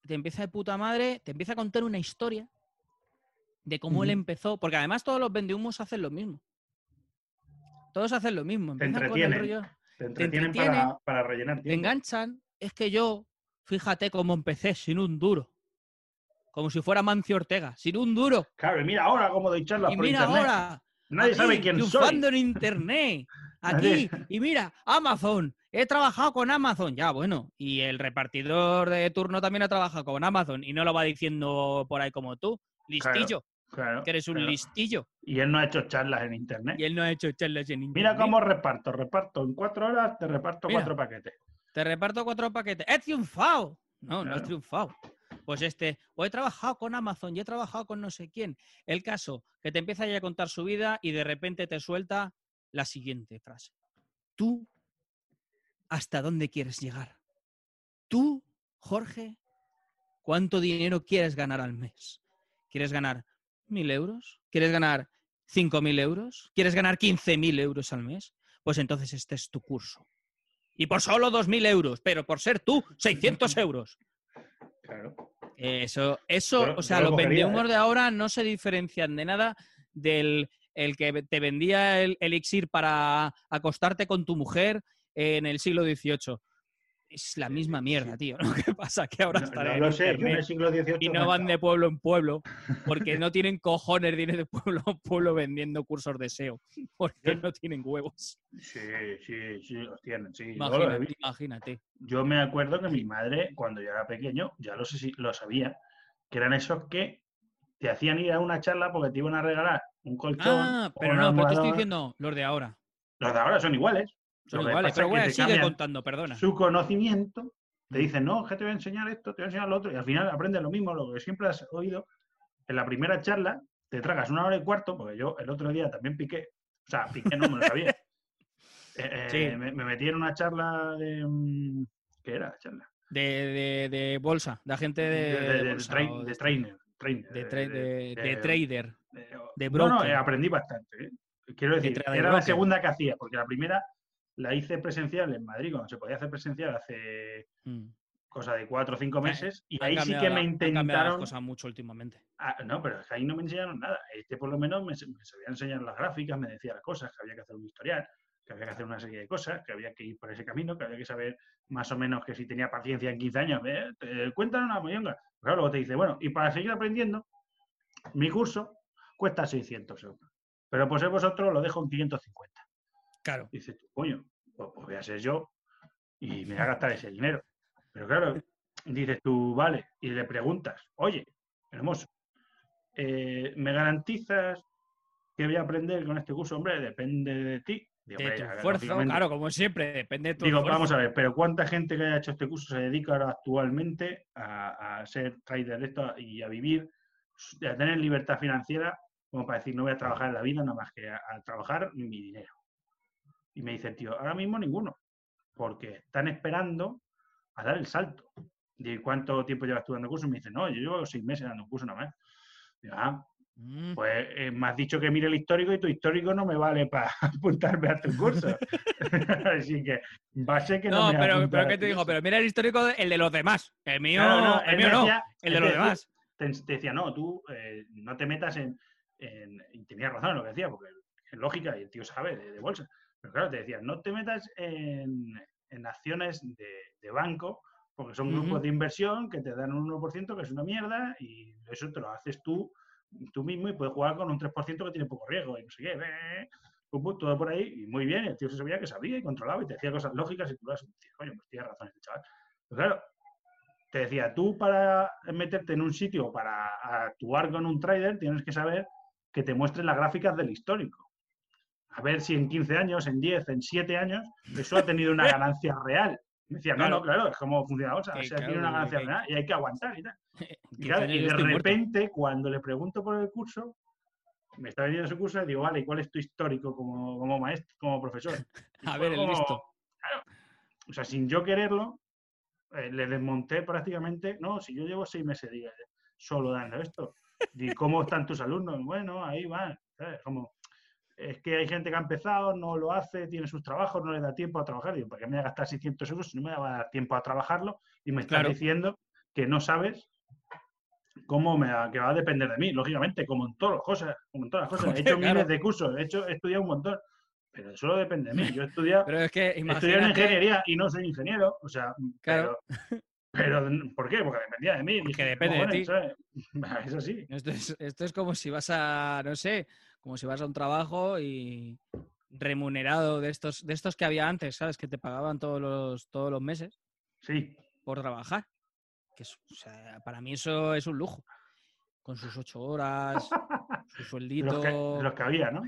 Speaker 1: te empieza de puta madre, te empieza a contar una historia de cómo él empezó, porque además todos los vendehumos hacen lo mismo. Todos hacen lo mismo. Empiezan con el rollo,
Speaker 2: Te entretienen
Speaker 1: entretienen,
Speaker 2: para, para rellenar
Speaker 1: te
Speaker 2: tiempo.
Speaker 1: enganchan. Es que yo, fíjate cómo empecé sin un duro. Como si fuera Mancio Ortega, sin un duro.
Speaker 2: Claro, y mira ahora cómo doy charlas
Speaker 1: Y
Speaker 2: por
Speaker 1: mira
Speaker 2: internet.
Speaker 1: ahora,
Speaker 2: Nadie sabe quién soy.
Speaker 1: triunfando en internet. Aquí, y mira, Amazon. He trabajado con Amazon. Ya, bueno. Y el repartidor de turno también ha trabajado con Amazon. Y no lo va diciendo por ahí como tú. Listillo.
Speaker 2: Claro,
Speaker 1: que eres un
Speaker 2: claro.
Speaker 1: listillo.
Speaker 2: Y él no ha hecho charlas en internet.
Speaker 1: Y él no ha hecho charlas en internet.
Speaker 2: Mira cómo reparto. Reparto en cuatro horas, te reparto
Speaker 1: Mira.
Speaker 2: cuatro paquetes.
Speaker 1: Te reparto cuatro paquetes. ¡He triunfado! No, no he triunfado. Pues este, o he trabajado con Amazon y he trabajado con no sé quién. El caso, que te empieza ya a contar su vida y de repente te suelta la siguiente frase. Tú, ¿hasta dónde quieres llegar? Tú, Jorge, ¿cuánto dinero quieres ganar al mes? ¿Quieres ganar mil euros? ¿Quieres ganar cinco mil euros? ¿Quieres ganar quince mil euros al mes? Pues entonces este es tu curso. Y por solo 2.000 euros, pero por ser tú, 600 euros.
Speaker 2: Claro.
Speaker 1: Eso, eso, o sea,
Speaker 2: lo
Speaker 1: los vendehumos
Speaker 2: ¿eh?
Speaker 1: de ahora no se diferencian de nada del el que te vendía el elixir para acostarte con tu mujer en el siglo XVIII. Es la misma
Speaker 2: sí.
Speaker 1: tío. Lo que pasa que ahora
Speaker 2: No,
Speaker 1: están
Speaker 2: no
Speaker 1: en
Speaker 2: lo sé, yo en el siglo XVIII.
Speaker 1: y no van de pueblo en pueblo porque no tienen cojones de ir de pueblo en pueblo vendiendo cursos de SEO porque
Speaker 2: Yo-
Speaker 1: no tienen huevos.
Speaker 2: Sí, sí, sí, los tienen, sí. yo
Speaker 1: Imagínate,
Speaker 2: visto.
Speaker 1: imagínate.
Speaker 2: Yo me acuerdo que mi madre, cuando yo era pequeño, ya lo, sé si- lo sabía, que eran esos que te hacían ir a una charla porque te iban a regalar un colchón.
Speaker 1: Ah, pero no, pero te estoy diciendo los de ahora.
Speaker 2: Los de ahora son iguales.
Speaker 1: Son iguales, pero bueno, sigue contando, perdona.
Speaker 2: Su conocimiento, te
Speaker 1: Mm.
Speaker 2: dicen, no, que te voy a enseñar esto, te voy a enseñar lo otro, y al final aprendes lo mismo, lo que siempre has oído. En la primera charla te tragas una hora y cuarto, porque yo el otro día también piqué, o sea, piqué no me lo sabía. Eh, eh,
Speaker 1: Sí.
Speaker 2: me, me metí en una charla de. mm, ¿Qué era la charla?
Speaker 1: De, de, de bolsa, de agente de,
Speaker 2: de, de- de
Speaker 1: bolsa
Speaker 2: trainer. trainer,
Speaker 1: de tra- de- de
Speaker 2: de-
Speaker 1: trader.
Speaker 2: de-
Speaker 1: de
Speaker 2: no, no,
Speaker 1: broker.
Speaker 2: eh, aprendí bastante. Quiero
Speaker 1: De
Speaker 2: decir, era la
Speaker 1: broker.
Speaker 2: segunda que hacía, porque la primera la hice presencial en Madrid, cuando se podía hacer presencial hace
Speaker 1: Mm.
Speaker 2: cosa de cuatro o cinco meses, y
Speaker 1: Han
Speaker 2: ahí sí que
Speaker 1: la-
Speaker 2: me
Speaker 1: cambiado las
Speaker 2: intentaron.
Speaker 1: cosas mucho últimamente.
Speaker 2: Ah, no, pero es que ahí no me enseñaron nada. Este por lo menos me, me sabía enseñar las gráficas, me decía las cosas, que había que hacer un historial, que había que hacer una serie de cosas, que había que ir por ese camino, que había que saber más o menos que si tenía paciencia en 15 años, eh, te cuentan una mollonga. Pero luego te dice, bueno, y para seguir aprendiendo, mi curso cuesta 600 euros. Pero pues vosotros lo dejo en 550.
Speaker 1: Claro.
Speaker 2: Y dices tú, coño, pues, pues voy a ser yo y me voy a gastar ese dinero. Pero claro, dices tú, vale, y le preguntas, oye, hermoso, eh, ¿me garantizas que voy a aprender con este curso? Hombre, depende de ti. Digo,
Speaker 1: De tu esfuerzo, claro, como siempre, depende de tu
Speaker 2: Digo,
Speaker 1: esfuerzo.
Speaker 2: vamos a ver, pero ¿cuánta gente que haya hecho este curso se dedica ahora actualmente a, a ser trader de esto y a vivir, a tener libertad financiera, como para decir, no voy a trabajar en la vida nada más que a, a trabajar mi dinero? Y me dice el tío, ahora mismo ninguno, porque están esperando a dar el salto. ¿De cuánto tiempo llevas tú dando curso? Y me dice, no, yo llevo seis meses dando curso nada más. Digo, ah,
Speaker 1: Mm,
Speaker 2: pues eh, me has dicho que mire el histórico y tu histórico no me vale para apuntarme a tu curso. Así que va a ser que no,
Speaker 1: No,
Speaker 2: me
Speaker 1: pero, pero ¿qué te
Speaker 2: curso.
Speaker 1: Pero mira el histórico, el de los demás. El mío,
Speaker 2: no,
Speaker 1: el mío no, el de los demás.
Speaker 2: te, te decía, no, tú eh, no te metas en, en- Y tenía razón en lo que decía, porque es lógica y el tío sabe de, de bolsa. Pero claro, te decía, no te metas en, en acciones de, de banco, porque son grupos de inversión que te dan un 1% que es una mierda y eso te lo haces tú tú mismo y puedes jugar con un 3% que tiene poco riesgo y no sé qué. todo por ahí y muy bien. El tío se sabía que sabía y controlaba y te decía cosas lógicas y tú las decías, coño, pues tiene razón este chaval. Pero claro, te decía, tú para meterte en un sitio, para actuar con un trader, tienes que saber que te muestren las gráficas del histórico. A ver si en 15 años, en 10, en 7 años, eso ha tenido una ganancia real. Me decía, no,
Speaker 1: Claro.
Speaker 2: no, claro, es como funciona la bolsa. O sea,
Speaker 1: claro,
Speaker 2: tiene una ganancia
Speaker 1: que-
Speaker 2: real y hay que aguantar y tal. Y, claro, de
Speaker 1: muerto.
Speaker 2: repente, cuando le pregunto por el curso, me está vendiendo ese curso y digo, vale, ¿y cuál es tu histórico como, como maestro, como profesor? Y
Speaker 1: A ver, el
Speaker 2: como-
Speaker 1: listo.
Speaker 2: claro, o sea, sin yo quererlo, eh, le desmonté prácticamente, no, si yo llevo seis meses diga, solo dando esto. ¿Y cómo están tus alumnos? Bueno, ahí van. ¿sabes? Como, es que hay gente que ha empezado, no lo hace, tiene sus trabajos, no le da tiempo a trabajar. Digo, ¿para qué me voy a gastar 600 euros si no me va a dar tiempo a trabajarlo? Y me estás
Speaker 1: Claro.
Speaker 2: diciendo que no sabes cómo me va, que va a depender de mí, lógicamente, como en todas las cosas, como en todas las cosas. He hecho
Speaker 1: claro.
Speaker 2: miles de cursos, he hecho, he estudiado un montón, pero eso no depende de mí. Yo he estudiado,
Speaker 1: Pero es que
Speaker 2: estudié en ingeniería y no soy ingeniero, o sea,
Speaker 1: Claro.
Speaker 2: pero, pero ¿por qué? Porque dependía de mí.
Speaker 1: Porque depende de ti.
Speaker 2: ¿sabes? Es así.
Speaker 1: Esto es, esto es como si vas a, no sé, como si vas a un trabajo y remunerado de estos, de estos que había antes, ¿sabes? Que te pagaban todos los, todos los meses
Speaker 2: Sí,
Speaker 1: por trabajar. Que es- o sea, para mí eso es un lujo. Con sus ocho horas, su
Speaker 2: de
Speaker 1: sueldito,
Speaker 2: los, que, de los que había, ¿no?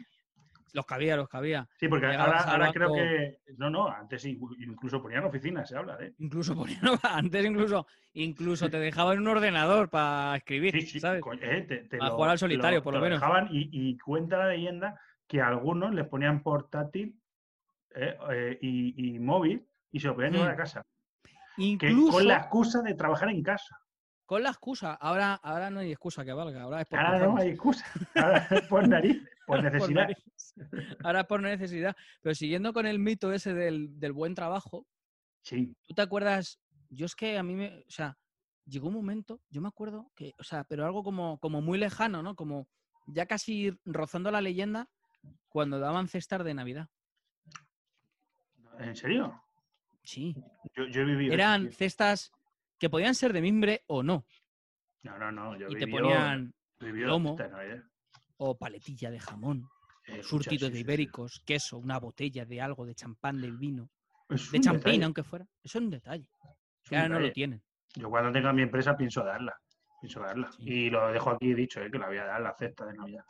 Speaker 1: Los que había, los que había.
Speaker 2: Sí, porque ahora, creo que. No, no, antes incluso ponían oficinas, se habla de.
Speaker 1: Incluso ponían, antes incluso, incluso te dejaban un ordenador para escribir,
Speaker 2: Sí, sí,
Speaker 1: ¿sabes?
Speaker 2: eh, te-
Speaker 1: jugar al solitario, por lo menos.
Speaker 2: dejaban y, y cuenta la leyenda que a algunos les ponían portátil eh, eh, y, y móvil y se lo podían llevar
Speaker 1: Mm.
Speaker 2: a casa. Que con la excusa de trabajar en casa.
Speaker 1: Con la excusa. Ahora, ahora no hay excusa que valga. Ahora es por
Speaker 2: Ahora no hay excusa. Ahora es por nariz, por necesidad.
Speaker 1: Ahora es por necesidad. Pero siguiendo con el mito ese del, del buen trabajo,
Speaker 2: Sí,
Speaker 1: ¿tú te acuerdas? Yo es que a mí me. O sea, llegó un momento, yo me acuerdo que. O sea, pero algo como, como muy lejano, ¿no? Como ya casi rozando la leyenda cuando daban cestas de Navidad.
Speaker 2: ¿en serio?
Speaker 1: Sí.
Speaker 2: Yo, yo he vivido.
Speaker 1: Eran cestas que podían ser de mimbre o no.
Speaker 2: No, no, no. Yo
Speaker 1: Y te ponían lomo.
Speaker 2: Navidad.
Speaker 1: o paletilla de jamón,
Speaker 2: Eh, escucha,
Speaker 1: surtido
Speaker 2: sí,
Speaker 1: de
Speaker 2: sí, sí.
Speaker 1: ibéricos, queso, una botella de algo, de champán, de vino,
Speaker 2: Es
Speaker 1: de champín,
Speaker 2: detalle,
Speaker 1: aunque fuera. Eso es un detalle.
Speaker 2: es
Speaker 1: Que
Speaker 2: un
Speaker 1: ahora no lo tienen.
Speaker 2: Yo cuando tenga mi empresa pienso darla. Pienso darla. Y lo dejo aquí dicho, eh, que la voy a dar la cesta de Navidad.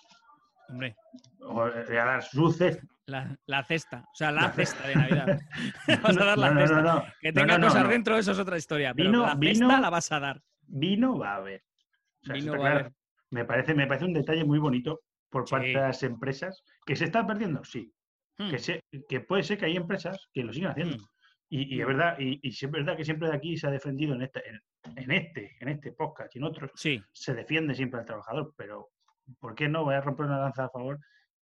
Speaker 1: Hombre,
Speaker 2: O, eh, voy a dar su cesta.
Speaker 1: La, la cesta, o sea, la
Speaker 2: La
Speaker 1: cesta de Navidad. Vas a dar la
Speaker 2: no,
Speaker 1: cesta.
Speaker 2: no, no.
Speaker 1: Que tenga cosas dentro, eso es otra historia. Pero
Speaker 2: Vino-
Speaker 1: la cesta
Speaker 2: vino-
Speaker 1: la vas a dar.
Speaker 2: Vino va a haber. O sea, eso
Speaker 1: Vino
Speaker 2: está
Speaker 1: va a
Speaker 2: claro.
Speaker 1: haber.
Speaker 2: Me parece, me parece un detalle muy bonito por
Speaker 1: Sí.
Speaker 2: parte de las empresas. ¿Que se está perdiendo? Sí.
Speaker 1: Hmm,
Speaker 2: Que, se- que puede ser que hay empresas que lo siguen haciendo.
Speaker 1: hmm.
Speaker 2: Y, y es
Speaker 1: Mm.
Speaker 2: verdad, y, es verdad que siempre de aquí se ha defendido en este, en, en este, en este podcast y en otros,
Speaker 1: Sí,
Speaker 2: se defiende siempre al trabajador, pero ¿por qué no voy a romper una lanza a favor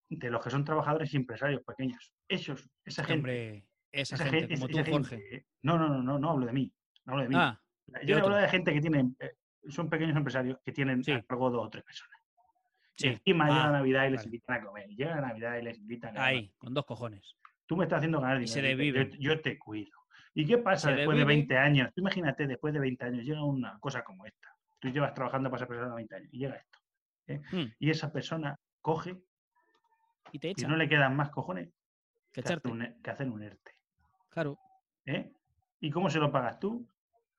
Speaker 2: de los que son trabajadores y empresarios pequeños? Esos, esa gente.
Speaker 1: hombre, esa,
Speaker 2: esa
Speaker 1: gente,
Speaker 2: gen-
Speaker 1: como
Speaker 2: esa
Speaker 1: tú, Jorge.
Speaker 2: gente- No, no, no, no, no hablo de mí. No hablo de mí.
Speaker 1: Ah,
Speaker 2: Yo hablo de gente que tiene, eh, son pequeños empresarios que tienen
Speaker 1: Sí.
Speaker 2: a cargo dos o tres personas.
Speaker 1: Sí.
Speaker 2: Y encima llega
Speaker 1: Ah,
Speaker 2: Navidad y les
Speaker 1: vale.
Speaker 2: invitan a comer. Llega Navidad y les invitan a
Speaker 1: Ahí, con dos cojones.
Speaker 2: Tú me estás haciendo ganar
Speaker 1: Y se
Speaker 2: dinero. yo te-. Yo, cuido. ¿Y qué pasa
Speaker 1: Se
Speaker 2: después de
Speaker 1: desviven.
Speaker 2: 20 años? Tú imagínate, después de 20 años llega una cosa como esta. Tú llevas trabajando para esa persona 20 años y llega esto. ¿eh?
Speaker 1: Hmm,
Speaker 2: Y esa persona coge
Speaker 1: Y te
Speaker 2: y
Speaker 1: echan.
Speaker 2: no le quedan más cojones
Speaker 1: que
Speaker 2: que, hacer un, e, que hacer un ERTE.
Speaker 1: Claro.
Speaker 2: ¿eh? ¿Y cómo se lo pagas tú?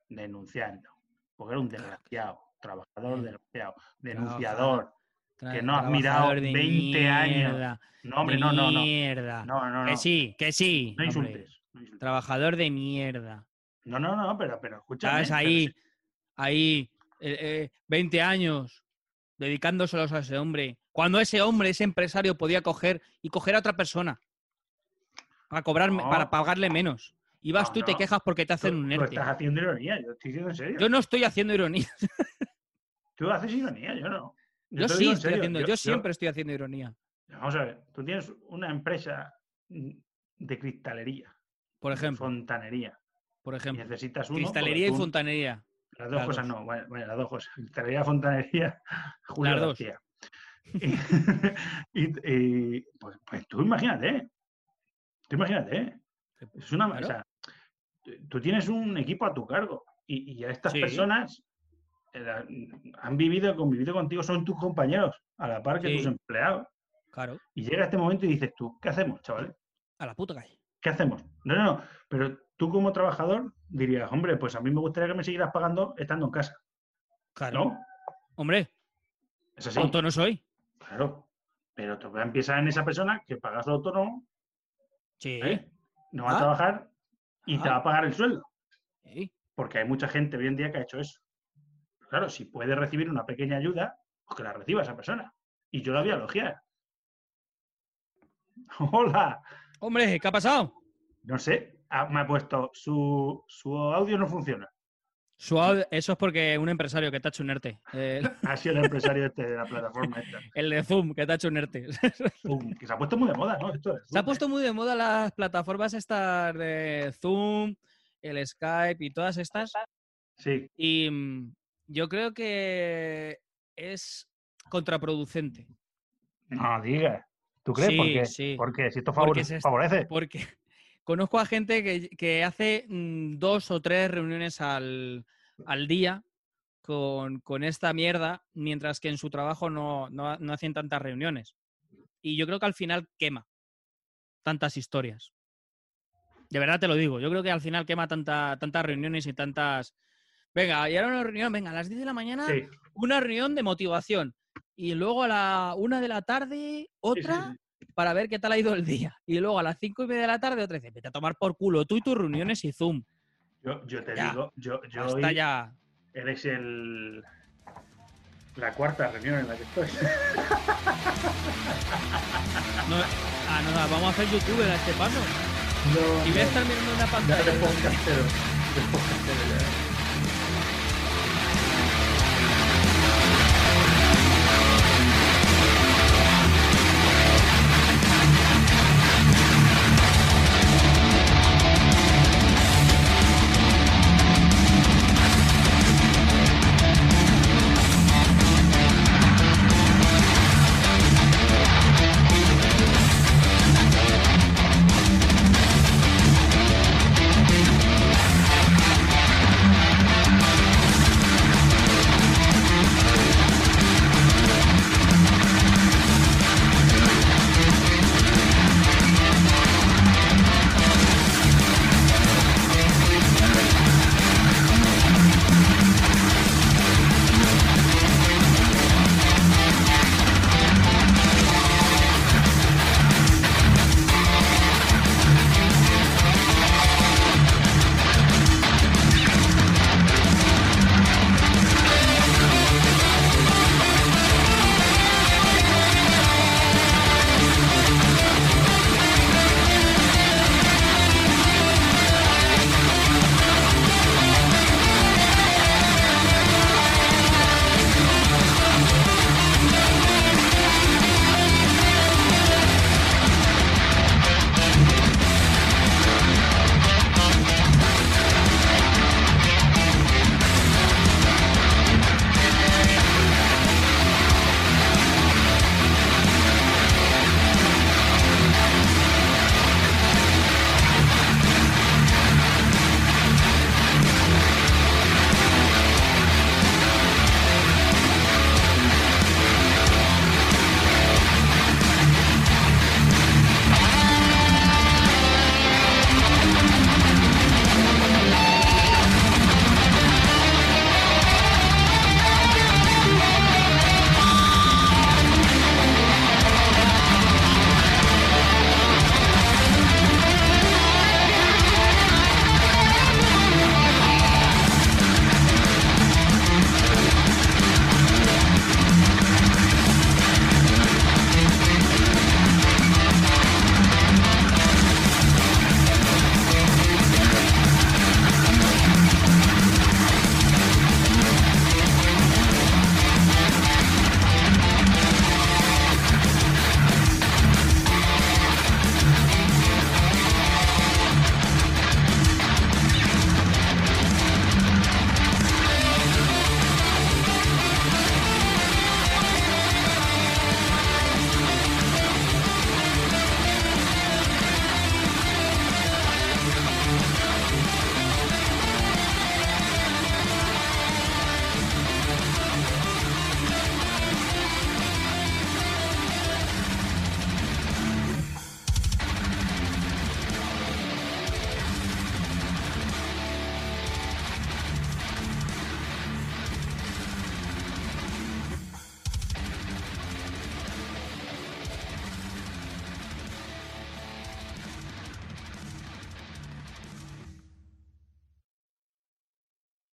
Speaker 2: Denunciando. Porque era un desgraciado, trabajador
Speaker 1: Eh,
Speaker 2: desgraciado, denunciador.
Speaker 1: Tra-
Speaker 2: Que no has mirado
Speaker 1: trabajador de
Speaker 2: 20 años. No, hombre, no, no, no.
Speaker 1: Mierda.
Speaker 2: No, no, no.
Speaker 1: Que sí, que sí.
Speaker 2: No insultes. no insultes.
Speaker 1: Trabajador de mierda.
Speaker 2: No, no, no, pero, pero escúchame.
Speaker 1: ¿Sabes?
Speaker 2: pero
Speaker 1: Ahí, ahí, eh, eh, 20 años dedicándoselos a ese hombre. Cuando ese hombre, ese empresario, podía coger y coger a otra persona para cobrar,
Speaker 2: No.
Speaker 1: para pagarle menos. Y vas
Speaker 2: No,
Speaker 1: tú y te quejas porque te
Speaker 2: tú-
Speaker 1: hacen un
Speaker 2: tú
Speaker 1: ERTE.
Speaker 2: estás haciendo ironía, yo estoy diciendo en serio.
Speaker 1: Yo no estoy haciendo ironía.
Speaker 2: Tú haces ironía, yo no.
Speaker 1: Yo, sí estoy haciendo, yo, siempre estoy haciendo ironía.
Speaker 2: Vamos a ver, tú tienes una empresa de cristalería,
Speaker 1: Por ejemplo,
Speaker 2: fontanería,
Speaker 1: por
Speaker 2: y
Speaker 1: ejemplo.
Speaker 2: necesitas uno.
Speaker 1: Cristalería y
Speaker 2: tú-
Speaker 1: fontanería.
Speaker 2: Las dos
Speaker 1: las
Speaker 2: cosas
Speaker 1: dos.
Speaker 2: no, bueno, bueno, las dos cosas. Cristalería, fontanería, Julio
Speaker 1: Las dos.
Speaker 2: García. y, y- pues, pues tú imagínate, ¿eh? tú imagínate, ¿eh? es una, o
Speaker 1: Claro.
Speaker 2: sea, tú- tienes un equipo a tu cargo y, y a estas
Speaker 1: Sí.
Speaker 2: personas eh, han vivido, convivido contigo, son tus compañeros, a la par que
Speaker 1: Sí.
Speaker 2: tus empleados.
Speaker 1: Claro.
Speaker 2: Y llega este momento y dices tú, ¿qué hacemos, chavales?
Speaker 1: A la puta calle.
Speaker 2: ¿Qué hacemos? No, no, no. Pero tú como trabajador dirías, hombre, pues a mí me gustaría que me siguieras pagando estando en casa.
Speaker 1: Claro.
Speaker 2: ¿No?
Speaker 1: Hombre,
Speaker 2: Es así.
Speaker 1: tonto no soy.
Speaker 2: Claro. Pero tú empiezas en esa persona que pagas lo autónomo,
Speaker 1: Sí.
Speaker 2: ¿eh? no va a
Speaker 1: Ah.
Speaker 2: trabajar y te
Speaker 1: Ah.
Speaker 2: va a pagar el sueldo.
Speaker 1: sí.
Speaker 2: Porque hay mucha gente hoy en día que ha hecho eso. Claro, si puede recibir una pequeña ayuda, pues que la reciba esa persona. Y yo la voy a elogiar. Hola.
Speaker 1: Hombre, ¿qué ha pasado?
Speaker 2: No sé, me ha puesto su, su audio no funciona.
Speaker 1: Suave, eso es porque un empresario que te ha hecho un ERTE. El,
Speaker 2: Ha sido el empresario este de la plataforma esta.
Speaker 1: el de Zoom que te ha hecho un ERTE.
Speaker 2: Zoom, que se ha puesto muy de moda, ¿no? Esto de
Speaker 1: Se ha
Speaker 2: Zoom,
Speaker 1: puesto
Speaker 2: ¿eh?
Speaker 1: muy de moda las plataformas estas de Zoom, el Skype y todas estas.
Speaker 2: Sí,
Speaker 1: Y mm, yo creo que es contraproducente.
Speaker 2: no digas. ¿Tú crees?
Speaker 1: Sí,
Speaker 2: ¿Por qué?
Speaker 1: sí.
Speaker 2: Porque si esto
Speaker 1: Porque
Speaker 2: favore-
Speaker 1: se
Speaker 2: favorece.
Speaker 1: Porque conozco a gente que, que hace mm, dos o tres reuniones al, al día con, con esta mierda, mientras que en su trabajo no, no, no hacen tantas reuniones. Y yo creo que al final quema tantas historias. De verdad te lo digo. Yo creo que al final quema tanta, tantas reuniones y tantas. Venga, y ahora una reunión, venga, a las 10 de la mañana,
Speaker 2: Sí,
Speaker 1: una reunión de motivación. Y luego a la una de la tarde,
Speaker 2: sí,
Speaker 1: otra
Speaker 2: sí.
Speaker 1: Para ver qué tal ha ido el día. Y luego a las cinco y media de la tarde otra vez, vete a tomar por culo tú y tus reuniones y Zoom.
Speaker 2: Yo, yo te
Speaker 1: Ya.
Speaker 2: digo, yo, yo
Speaker 1: Hasta
Speaker 2: hoy
Speaker 1: ya.
Speaker 2: eres el la cuarta reunión en la que estoy.
Speaker 1: No, ah, no, no, vamos a hacer youtuber a este paso.
Speaker 2: No,
Speaker 1: Y voy a estar mirando una pantalla.
Speaker 2: eres